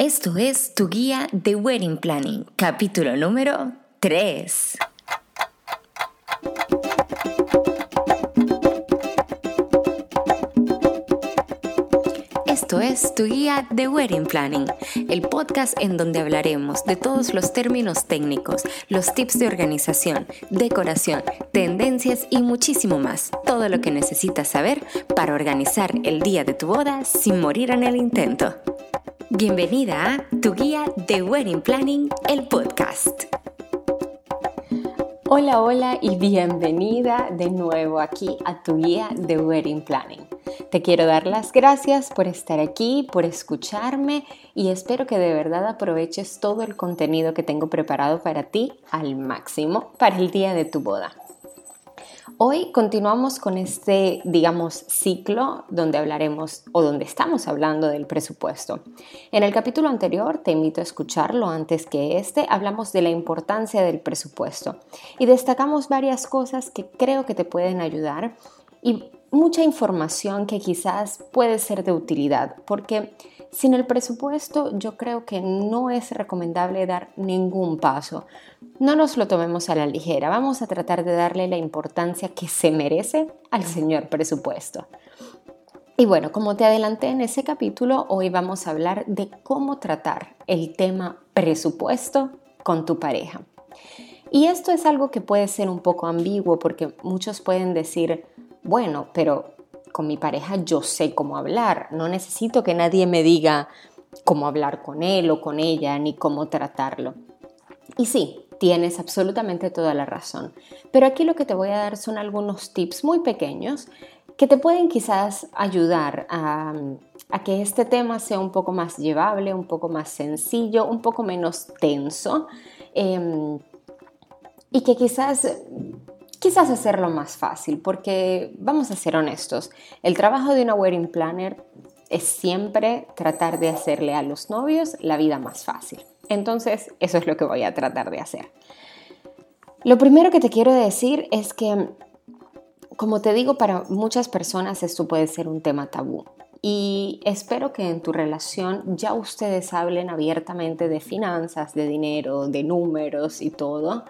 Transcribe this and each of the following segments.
Esto es tu guía de Wedding Planning, capítulo número 3. Esto es tu guía de Wedding Planning, el podcast en donde hablaremos de todos los términos técnicos, los tips de organización, decoración, tendencias y muchísimo más. Todo lo que necesitas saber para organizar el día de tu boda sin morir en el intento. Bienvenida a Tu Guía de Wedding Planning, el podcast. Hola, hola y bienvenida de nuevo aquí a Tu Guía de Wedding Planning. Te quiero dar las gracias por estar aquí, por escucharme y espero que de verdad aproveches todo el contenido que tengo preparado para ti al máximo para el día de tu boda. Hoy continuamos con este, digamos, ciclo donde hablaremos o donde estamos hablando del presupuesto. En el capítulo anterior, te invito a escucharlo antes que este, hablamos de la importancia del presupuesto y destacamos varias cosas que creo que te pueden ayudar y mucha información que quizás puede ser de utilidad, porque sin el presupuesto yo creo que no es recomendable dar ningún paso. No nos lo tomemos a la ligera, vamos a tratar de darle la importancia que se merece al señor presupuesto. Y bueno, como te adelanté en ese capítulo, hoy vamos a hablar de cómo tratar el tema presupuesto con tu pareja. Y esto es algo que puede ser un poco ambiguo porque muchos pueden decir, bueno, pero con mi pareja yo sé cómo hablar, no necesito que nadie me diga cómo hablar con él o con ella, ni cómo tratarlo. Y sí, tienes absolutamente toda la razón, pero aquí lo que te voy a dar son algunos tips muy pequeños que te pueden quizás ayudar a, que este tema sea un poco más llevable, un poco más sencillo, un poco menos tenso em, y que quizás quizás hacerlo más fácil, porque vamos a ser honestos, el trabajo de una wedding planner es siempre tratar de hacerle a los novios la vida más fácil. Entonces, eso es lo que voy a tratar de hacer. Lo primero que te quiero decir es que, como te digo, para muchas personas esto puede ser un tema tabú. Y espero que en tu relación ya ustedes hablen abiertamente de finanzas, de dinero, de números y todo.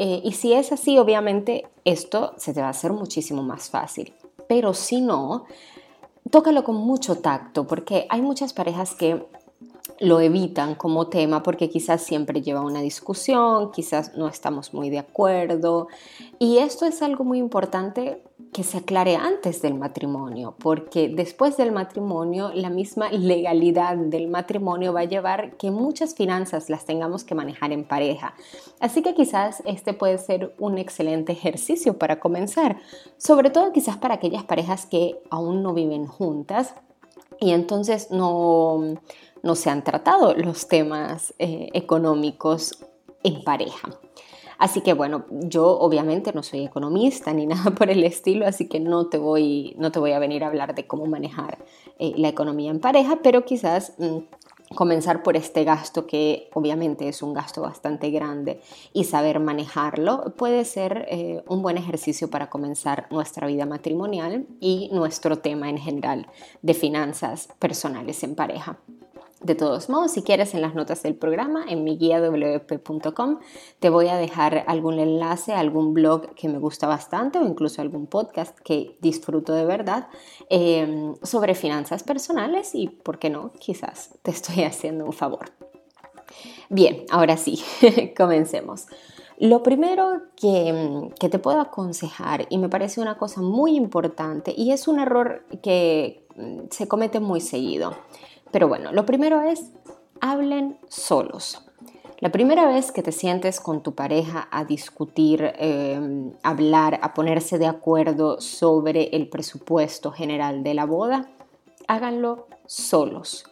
Eh, y si es así, obviamente esto se te va a hacer muchísimo más fácil. Pero si no, tócalo con mucho tacto, porque hay muchas parejas que lo evitan como tema porque quizás siempre lleva una discusión, quizás no estamos muy de acuerdo. Y esto es algo muy importante que se aclare antes del matrimonio, porque después del matrimonio la misma legalidad del matrimonio va a llevar que muchas finanzas las tengamos que manejar en pareja. Así que quizás este puede ser un excelente ejercicio para comenzar, sobre todo quizás para aquellas parejas que aún no viven juntas y entonces no, no se han tratado los temas eh, económicos en pareja. Así que bueno, yo obviamente no soy economista ni nada por el estilo, así que no te voy, no te voy a venir a hablar de cómo manejar eh, la economía en pareja, pero quizás mm, comenzar por este gasto que obviamente es un gasto bastante grande y saber manejarlo puede ser eh, un buen ejercicio para comenzar nuestra vida matrimonial y nuestro tema en general de finanzas personales en pareja. De todos modos, si quieres en las notas del programa, en mi guía wp.com, te voy a dejar algún enlace algún blog que me gusta bastante o incluso algún podcast que disfruto de verdad em, sobre finanzas personales y, ¿por qué no? Quizás te estoy haciendo un favor. Bien, ahora sí, comencemos. Lo primero que, que, te puedo aconsejar, y me parece una cosa muy importante, y es un error que mm, se comete muy seguido, pero bueno, lo primero es, hablen solos. La primera vez que te sientes con tu pareja a discutir, eh, hablar, a ponerse de acuerdo sobre el presupuesto general de la boda, háganlo solos.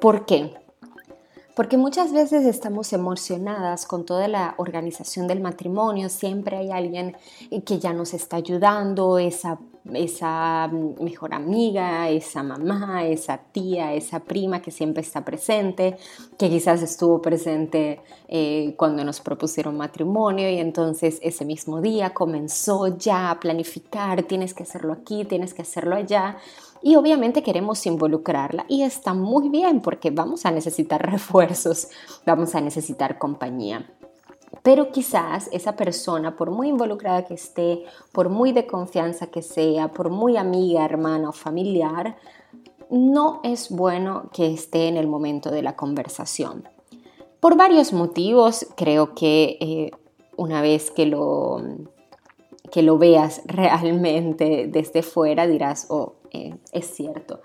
¿Por qué? Porque muchas veces estamos emocionadas con toda la organización del matrimonio, siempre hay alguien que ya nos está ayudando, esa, esa mejor amiga, esa mamá, esa tía, esa prima que siempre está presente, que quizás estuvo presente eh, cuando nos propusieron matrimonio y entonces ese mismo día comenzó ya a planificar, tienes que hacerlo aquí, tienes que hacerlo allá y obviamente queremos involucrarla y está muy bien porque vamos a necesitar refuerzos, vamos a necesitar compañía. Pero quizás esa persona, por muy involucrada que esté, por muy de confianza que sea, por muy amiga, hermana o familiar, no es bueno que esté en el momento de la conversación. Por varios motivos, creo que eh, una vez que lo, que lo veas realmente desde fuera dirás, oh, eh, es cierto.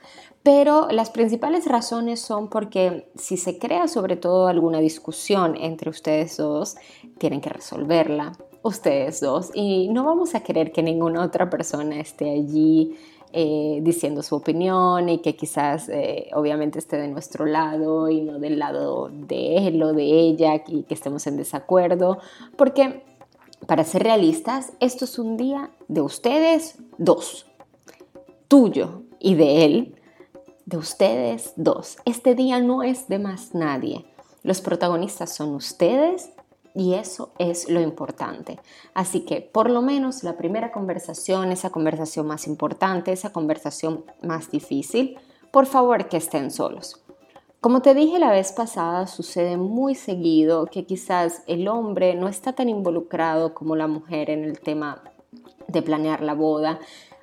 Pero las principales razones son porque si se crea sobre todo alguna discusión entre ustedes dos, tienen que resolverla ustedes dos. Y no vamos a querer que ninguna otra persona esté allí eh, diciendo su opinión y que quizás eh, obviamente esté de nuestro lado y no del lado de él o de ella y que estemos en desacuerdo, porque para ser realistas, esto es un día de ustedes dos, tuyo y de él, de ustedes dos. Este día no es de más nadie. Los protagonistas son ustedes y eso es lo importante. Así que por lo menos la primera conversación, esa conversación más importante, esa conversación más difícil, por favor que estén solos. Como te dije la vez pasada, sucede muy seguido que quizás el hombre no está tan involucrado como la mujer en el tema de planear la boda.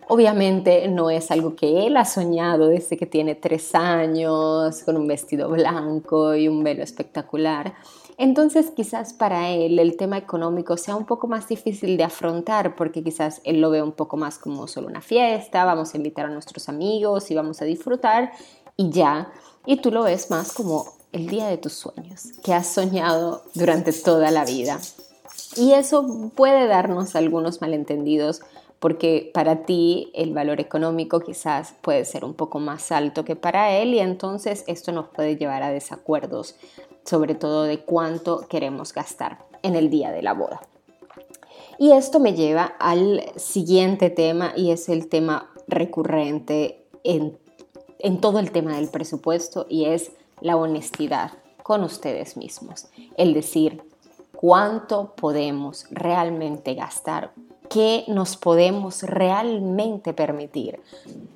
Obviamente no es algo que él ha soñado desde que tiene tres años, con un vestido blanco y un velo espectacular. Entonces quizás para él el tema económico sea un poco más difícil de afrontar porque quizás él lo ve un poco más como solo una fiesta, vamos a invitar a nuestros amigos y vamos a disfrutar y ya. Y tú lo ves más como el día de tus sueños, que has soñado durante toda la vida. Y eso puede darnos algunos malentendidos porque para ti el valor económico quizás puede ser un poco más alto que para él y entonces esto nos puede llevar a desacuerdos sobre todo de cuánto queremos gastar en el día de la boda. Y esto me lleva al siguiente tema y es el tema recurrente en, en todo el tema del presupuesto y es la honestidad con ustedes mismos. El decir cuánto podemos realmente gastar, qué nos podemos realmente permitir,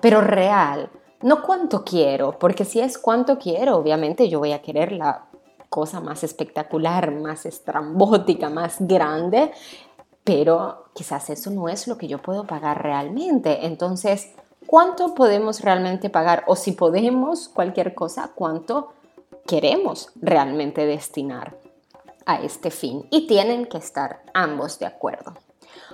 pero real, no cuánto quiero, porque si es cuánto quiero, obviamente yo voy a querer la cosa más espectacular, más estrambótica, más grande, pero quizás eso no es lo que yo puedo pagar realmente. Entonces, ¿cuánto podemos realmente pagar? O si podemos cualquier cosa, ¿cuánto queremos realmente destinar a este fin? Y tienen que estar ambos de acuerdo.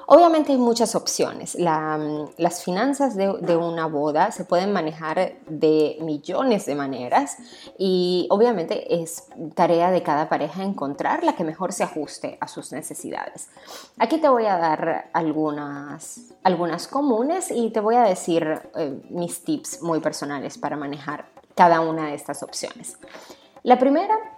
Obviamente hay muchas opciones. Mm, las finanzas de, una boda se pueden manejar de millones de maneras y obviamente es tarea de cada pareja encontrar la que mejor se ajuste a sus necesidades. Aquí te voy a dar algunas, algunas comunes y te voy a decir eh, mis tips muy personales para manejar cada una de estas opciones. La primera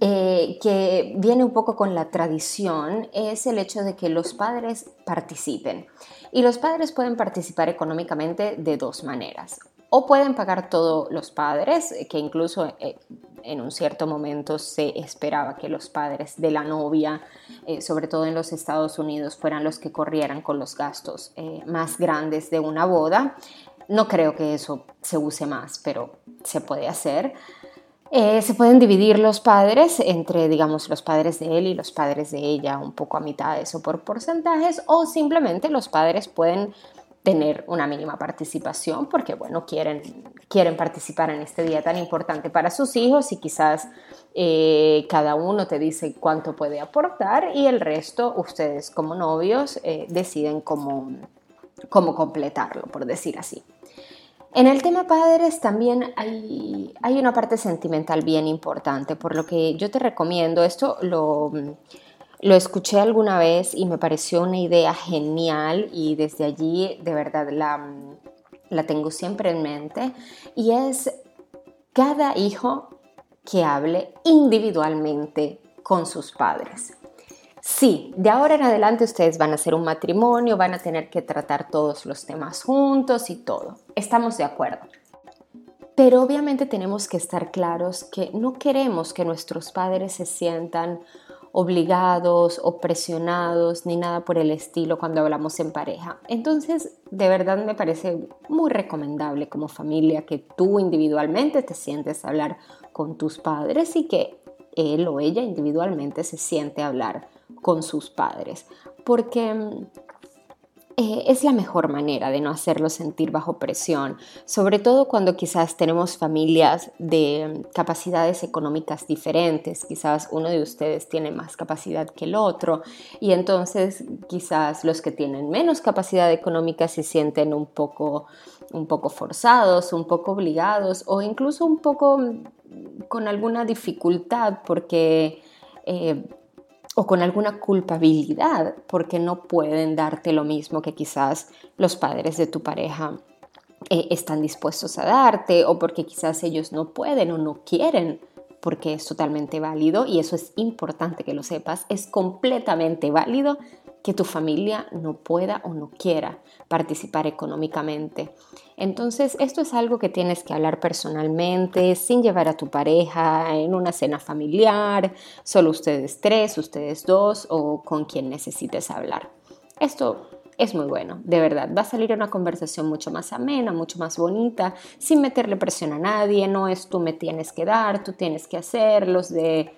eh, que viene un poco con la tradición es el hecho de que los padres participen. Y los padres pueden participar económicamente de dos maneras. O pueden pagar todos los padres, que incluso eh, en un cierto momento se esperaba que los padres de la novia, eh, sobre todo en los Estados Unidos, fueran los que corrieran con los gastos más grandes de una boda. No creo que eso se use más, pero se puede hacer. Eh, se pueden dividir los padres entre, digamos, los padres de él y los padres de ella, un poco a mitades o por porcentajes, o simplemente los padres pueden tener una mínima participación porque, bueno, quieren, quieren participar en este día tan importante para sus hijos y quizás eh, cada uno te dice cuánto puede aportar y el resto, ustedes como novios, eh, deciden cómo, cómo completarlo, por decir así. En el tema padres también hay, hay, una parte sentimental bien importante, por lo que yo te recomiendo, esto lo, lo escuché alguna vez y me pareció una idea genial y desde allí de verdad la, la tengo siempre en mente, y es cada hijo que hable individualmente con sus padres. Sí, de ahora en adelante ustedes van a hacer un matrimonio, van a tener que tratar todos los temas juntos y todo. Estamos de acuerdo. Pero obviamente tenemos que estar claros que no queremos que nuestros padres se sientan obligados o presionados ni nada por el estilo cuando hablamos en pareja. Entonces, de verdad me parece muy recomendable como familia que tú individualmente te sientes a hablar con tus padres y que él o ella individualmente se siente a hablar con sus padres. Porque eh, es la mejor manera de no hacerlo sentir bajo presión, sobre todo cuando quizás tenemos familias de capacidades económicas diferentes, quizás uno de ustedes tiene más capacidad que el otro y entonces quizás los que tienen menos capacidad económica se sienten un poco, un poco forzados, un poco obligados o incluso un poco con alguna dificultad porque... Eh, o con alguna culpabilidad porque no pueden darte lo mismo que quizás los padres de tu pareja eh, están dispuestos a darte o porque quizás ellos no pueden o no quieren porque es totalmente válido y eso es importante que lo sepas, es completamente válido que tu familia no pueda o no quiera participar económicamente. Entonces, esto es algo que tienes que hablar personalmente, sin llevar a tu pareja en una cena familiar, solo ustedes tres, ustedes dos o con quien necesites hablar. Esto es muy bueno, de verdad. Va a salir una conversación mucho más amena, mucho más bonita, sin meterle presión a nadie. No es tú me tienes que dar, tú tienes que hacer, los de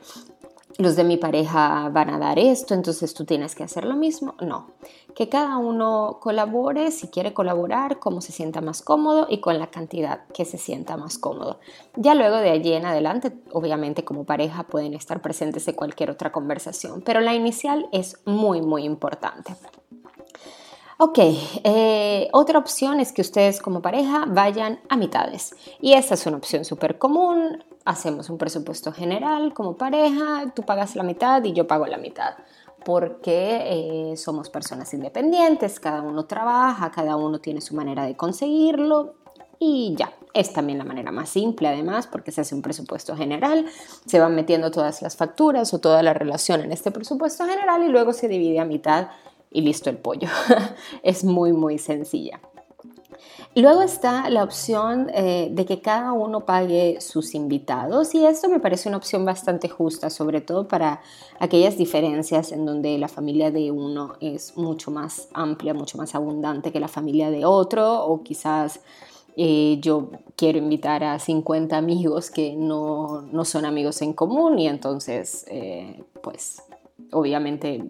los de mi pareja van a dar esto, entonces tú tienes que hacer lo mismo. No, que cada uno colabore si quiere colaborar, como se sienta más cómodo y con la cantidad que se sienta más cómodo. Ya luego de allí en adelante, obviamente como pareja pueden estar presentes en cualquier otra conversación, pero la inicial es muy, muy importante. Ok, eh, otra opción es que ustedes como pareja vayan a mitades. Y esta es una opción súper común. Hacemos un presupuesto general como pareja, tú pagas la mitad y yo pago la mitad. Porque eh, somos personas independientes, cada uno trabaja, cada uno tiene su manera de conseguirlo y ya. Es también la manera más simple además porque se hace un presupuesto general, se van metiendo todas las facturas o toda la relación en este presupuesto general y luego se divide a mitad y listo el pollo. es muy, muy sencilla. Luego está la opción eh, de que cada uno pague sus invitados y esto me parece una opción bastante justa, sobre todo para aquellas diferencias en donde la familia de uno es mucho más amplia, mucho más abundante que la familia de otro o quizás eh, yo quiero invitar a 50 amigos que no, no son amigos en común y entonces eh, pues obviamente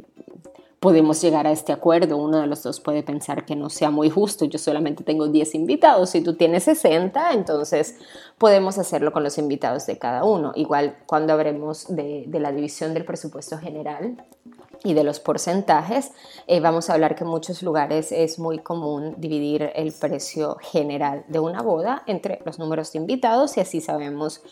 podemos llegar a este acuerdo. Uno de los dos puede pensar que no sea muy justo. Yo solamente tengo 10 invitados. Si tú tienes 60, entonces podemos hacerlo con los invitados de cada uno. Igual cuando hablemos de, la división del presupuesto general y de los porcentajes, eh, vamos a hablar que en muchos lugares es muy común dividir el precio general de una boda entre los números de invitados y así sabemos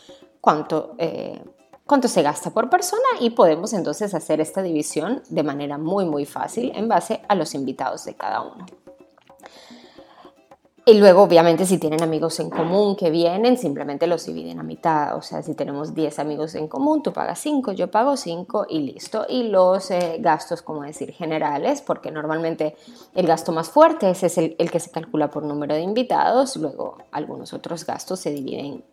cuánto eh, cuánto se gasta por persona y podemos entonces hacer esta división de manera muy muy fácil en base a los invitados de cada uno. Y luego, obviamente, si tienen amigos en común que vienen, simplemente los dividen a mitad. O sea, si tenemos 10 amigos en común, tú pagas 5, yo pago 5 y listo. Y los eh, gastos, como decir, generales, porque normalmente el gasto más fuerte ese es el, el que se calcula por número de invitados. Luego, algunos otros gastos se dividen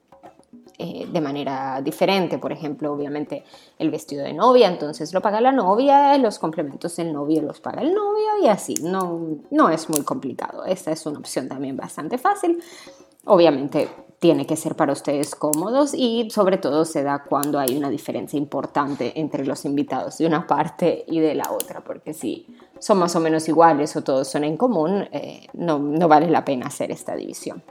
eh, de manera diferente. Por ejemplo, obviamente el vestido de novia, entonces lo paga la novia, los complementos del novio los paga el novio y así. No, no es muy complicado. Esta es una opción también bastante fácil. Obviamente tiene que ser para ustedes cómodos y sobre todo se da cuando hay una diferencia importante entre los invitados de una parte y de la otra, porque si son más o menos iguales o todos son en común, eh, no, no vale la pena hacer esta división.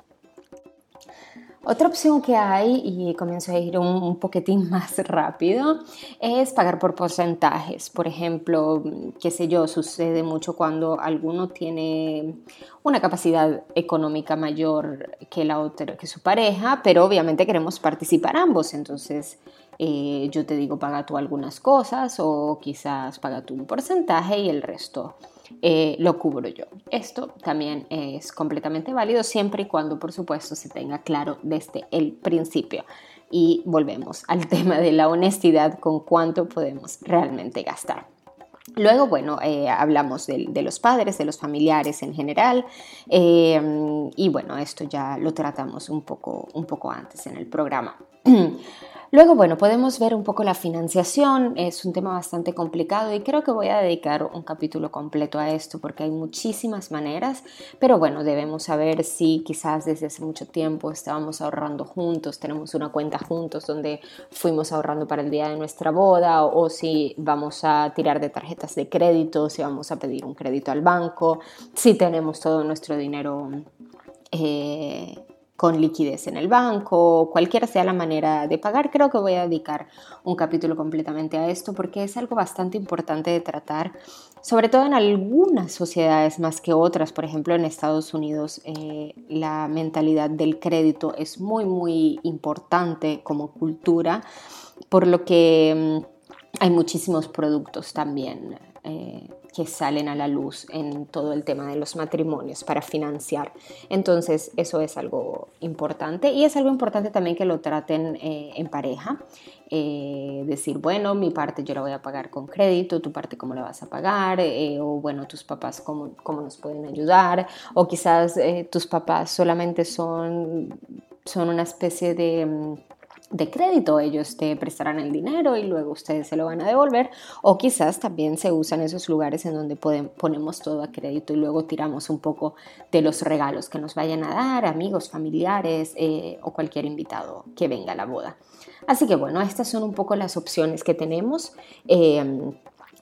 Otra opción que hay, y comienzo a ir un, poquitín más rápido, es pagar por porcentajes. Por ejemplo, qué sé yo, sucede mucho cuando alguno tiene una capacidad económica mayor que la otra, que su pareja, pero obviamente queremos participar ambos. Entonces, eh, yo te digo, paga tú algunas cosas o quizás paga tú un porcentaje y el resto eh, lo cubro yo. Esto también es completamente válido siempre y cuando, por supuesto, se tenga claro desde el principio. Y volvemos al tema de la honestidad con cuánto podemos realmente gastar. Luego, bueno, eh, hablamos de, los padres, de los familiares en general, eh, y bueno, esto ya lo tratamos un poco, un poco antes en el programa. Luego, bueno, podemos ver un poco la financiación, es un tema bastante complicado y creo que voy a dedicar un capítulo completo a esto porque hay muchísimas maneras, pero bueno, debemos saber si quizás desde hace mucho tiempo estábamos ahorrando juntos, tenemos una cuenta juntos donde fuimos ahorrando para el día de nuestra boda o, si vamos a tirar de tarjetas de crédito, si vamos a pedir un crédito al banco, si tenemos todo nuestro dinero. Eh, con liquidez en el banco, cualquiera sea la manera de pagar, creo que voy a dedicar un capítulo completamente a esto porque es algo bastante importante de tratar, sobre todo en algunas sociedades más que otras. Por ejemplo, en Estados Unidos eh, la mentalidad del crédito es muy, muy importante como cultura, por lo que mm, hay muchísimos productos también. Eh, que salen a la luz en todo el tema de los matrimonios para financiar. Entonces, eso es algo importante y es algo importante también que lo traten eh, en pareja. Eh, decir, bueno, mi parte yo la voy a pagar con crédito, tu parte cómo la vas a pagar, eh, o bueno, tus papás cómo, cómo, nos pueden ayudar, o quizás tus papás solamente son, son una especie de mm, de crédito, ellos te prestarán el dinero y luego ustedes se lo van a devolver o quizás también se usan esos lugares en donde ponemos todo a crédito y luego tiramos un poco de los regalos que nos vayan a dar, amigos, familiares eh, o cualquier invitado que venga a la boda. Así que bueno, estas son un poco las opciones que tenemos. Eh,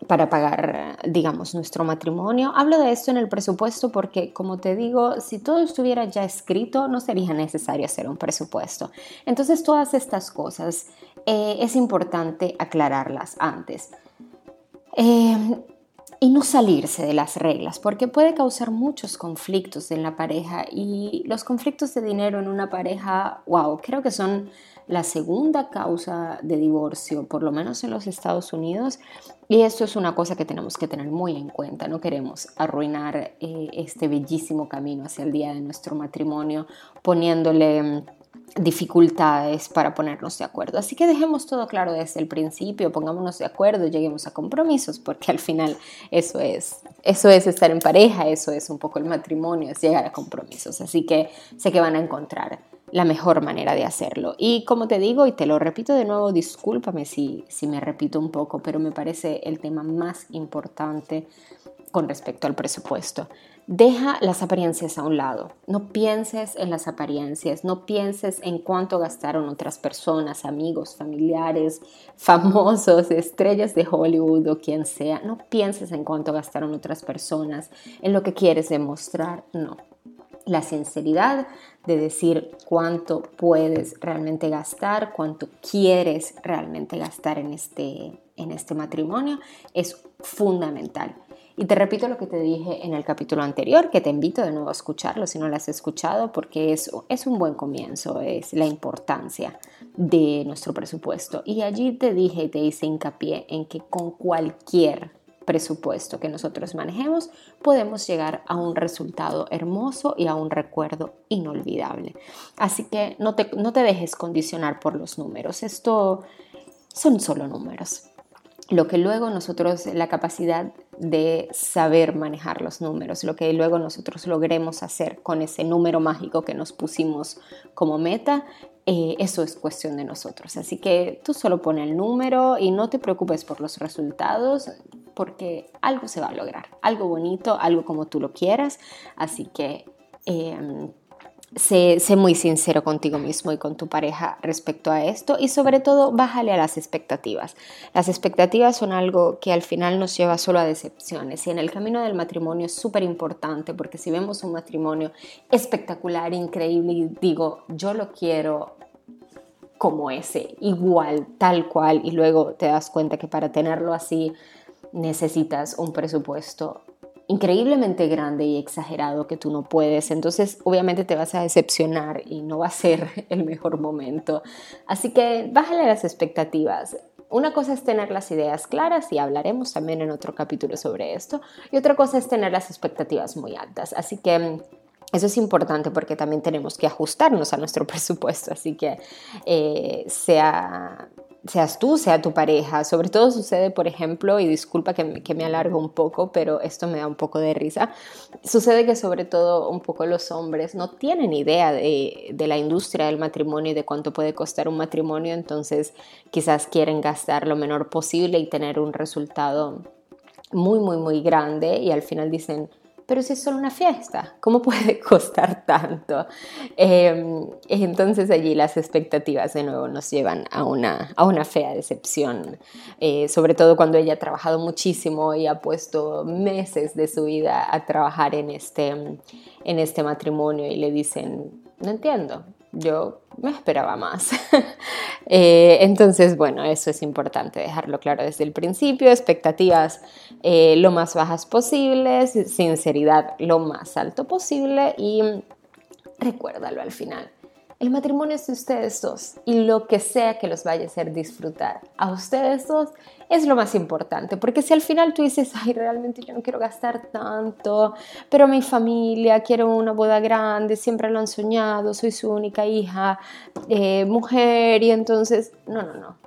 para pagar, digamos, nuestro matrimonio. Hablo de esto en el presupuesto porque, como te digo, si todo estuviera ya escrito, no sería necesario hacer un presupuesto. Entonces, todas estas cosas eh, es importante aclararlas antes. Eh, y no salirse de las reglas, porque puede causar muchos conflictos en la pareja y los conflictos de dinero en una pareja, wow, creo que son la segunda causa de divorcio, por lo menos en los Estados Unidos, y esto es una cosa que tenemos que tener muy en cuenta. No queremos arruinar eh, este bellísimo camino hacia el día de nuestro matrimonio poniéndole mm, dificultades para ponernos de acuerdo. Así que dejemos todo claro desde el principio, pongámonos de acuerdo, lleguemos a compromisos, porque al final eso es, eso es estar en pareja, eso es un poco el matrimonio, es llegar a compromisos. Así que sé que van a encontrar la mejor manera de hacerlo. Y como te digo, y te lo repito de nuevo, discúlpame si, si me repito un poco, pero me parece el tema más importante con respecto al presupuesto. Deja las apariencias a un lado. No pienses en las apariencias, no pienses en cuánto gastaron otras personas, amigos, familiares, famosos, estrellas de Hollywood o quien sea. No pienses en cuánto gastaron otras personas, en lo que quieres demostrar. No. La sinceridad de decir cuánto puedes realmente gastar, cuánto quieres realmente gastar en este, en este matrimonio es fundamental. Y te repito lo que te dije en el capítulo anterior, que te invito de nuevo a escucharlo si no lo has escuchado, porque es, es un buen comienzo, es la importancia de nuestro presupuesto. Y allí te dije y te hice hincapié en que con cualquier presupuesto que nosotros manejemos, podemos llegar a un resultado hermoso y a un recuerdo inolvidable. Así que no te, no te dejes condicionar por los números. Esto son solo números lo que luego nosotros, la capacidad de saber manejar los números, lo que luego nosotros logremos hacer con ese número mágico que nos pusimos como meta, eh, eso es cuestión de nosotros. Así que tú solo pon el número y no te preocupes por los resultados porque algo se va a lograr, algo bonito, algo como tú lo quieras. Así que... Em, Sé, muy sincero contigo mismo y con tu pareja respecto a esto y sobre todo bájale a las expectativas. Las expectativas son algo que al final nos lleva solo a decepciones y en el camino del matrimonio es súper importante porque si vemos un matrimonio espectacular, increíble y digo, yo lo quiero como ese, igual, tal cual y luego te das cuenta que para tenerlo así necesitas un presupuesto increíblemente grande y exagerado que tú no puedes. Entonces, obviamente te vas a decepcionar y no va a ser el mejor momento. Así que bájale las expectativas. Una cosa es tener las ideas claras y hablaremos también en otro capítulo sobre esto. Y otra cosa es tener las expectativas muy altas. Así que eso es importante porque también tenemos que ajustarnos a nuestro presupuesto. Así que eh, sea seas tú, sea tu pareja. Sobre todo sucede, por ejemplo, y disculpa que, me alargo un poco, pero esto me da un poco de risa, sucede que sobre todo un poco los hombres no tienen idea de, de la industria del matrimonio y de cuánto puede costar un matrimonio, entonces quizás quieren gastar lo menor posible y tener un resultado muy, muy, muy grande y al final dicen, pero si es solo una fiesta, ¿cómo puede costar tanto? Em, entonces allí las expectativas de nuevo nos llevan a una, a una fea decepción, eh, sobre todo cuando ella ha trabajado muchísimo y ha puesto meses de su vida a trabajar en este, en este matrimonio y le dicen, no entiendo, yo me esperaba más. Eh, entonces, bueno, eso es importante dejarlo claro desde el principio, expectativas eh, lo más bajas posibles, sinceridad lo más alto posible y recuérdalo al final. El matrimonio es de ustedes dos y lo que sea que los vaya a hacer disfrutar a ustedes dos es lo más importante, porque si al final tú dices, ay, realmente yo no quiero gastar tanto, pero mi familia quiere una boda grande, siempre lo han soñado, soy su única hija, eh, mujer, y entonces, no, no, no,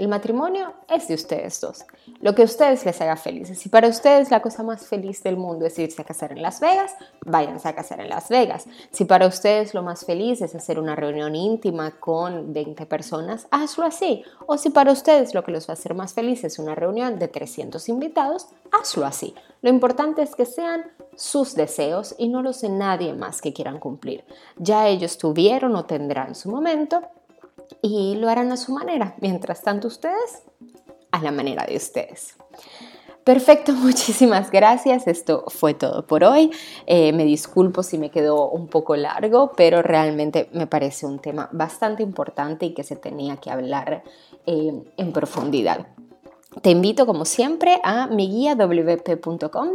el matrimonio es de ustedes dos. Lo que a ustedes les haga felices. Si para ustedes la cosa más feliz del mundo es irse a casar en Las Vegas, váyanse a casar en Las Vegas. Si para ustedes lo más feliz es hacer una reunión íntima con 20 personas, hazlo así. O si para ustedes lo que los va a hacer más felices es una reunión de 300 invitados, hazlo así. Lo importante es que sean sus deseos y no los de nadie más que quieran cumplir. Ya ellos tuvieron o tendrán su momento y lo harán a su manera. Mientras tanto, ustedes a la manera de ustedes. Perfecto, muchísimas gracias. Esto fue todo por hoy. Eh, me disculpo si me quedó un poco largo, pero realmente me parece un tema bastante importante y que se tenía que hablar eh, en profundidad. Te invito, como siempre, a mi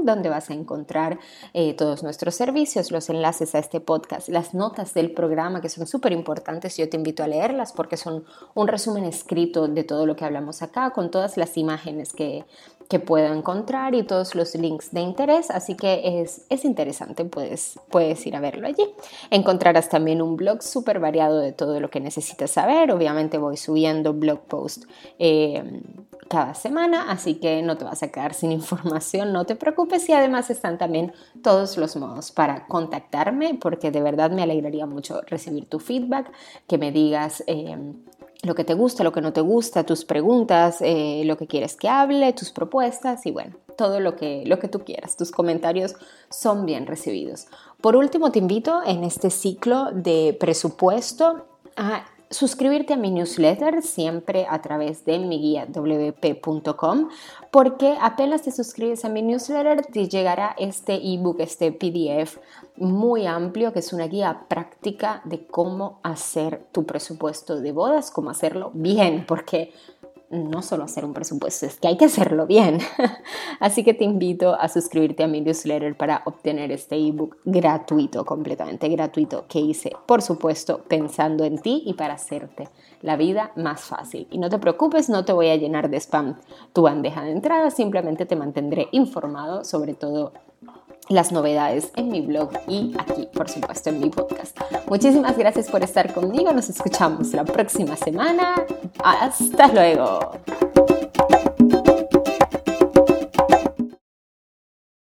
donde vas a encontrar eh, todos nuestros servicios, los enlaces a este podcast, las notas del programa, que son súper importantes. Yo te invito a leerlas porque son un resumen escrito de todo lo que hablamos acá, con todas las imágenes que, que puedo encontrar y todos los links de interés, así que es, es interesante, puedes, puedes ir a verlo allí. Encontrarás también un blog súper variado de todo lo que necesitas saber, obviamente voy subiendo blog post eh, cada semana, así que no te vas a quedar sin información, no te preocupes y además están también todos los modos para contactarme, porque de verdad me alegraría mucho recibir tu feedback, que me digas... Eh, lo que te gusta, lo que no te gusta, tus preguntas, eh, lo que quieres que hable, tus propuestas y bueno, todo lo que, lo que tú quieras. Tus comentarios son bien recibidos. Por último, te invito en este ciclo de presupuesto a suscribirte a mi newsletter siempre a través de mi guía wp.com porque apenas te suscribes a mi newsletter te llegará este ebook, este PDF muy amplio que es una guía práctica de cómo hacer tu presupuesto de bodas, cómo hacerlo bien, porque no solo hacer un presupuesto, es que hay que hacerlo bien. Así que te invito a suscribirte a mi newsletter para obtener este ebook gratuito, completamente gratuito, que hice, por supuesto, pensando en ti y para hacerte la vida más fácil. Y no te preocupes, no te voy a llenar de spam tu bandeja de entrada, simplemente te mantendré informado sobre todo las novedades en mi blog y aquí, por supuesto, en mi podcast. Muchísimas gracias por estar conmigo. Nos escuchamos la próxima semana. Hasta luego.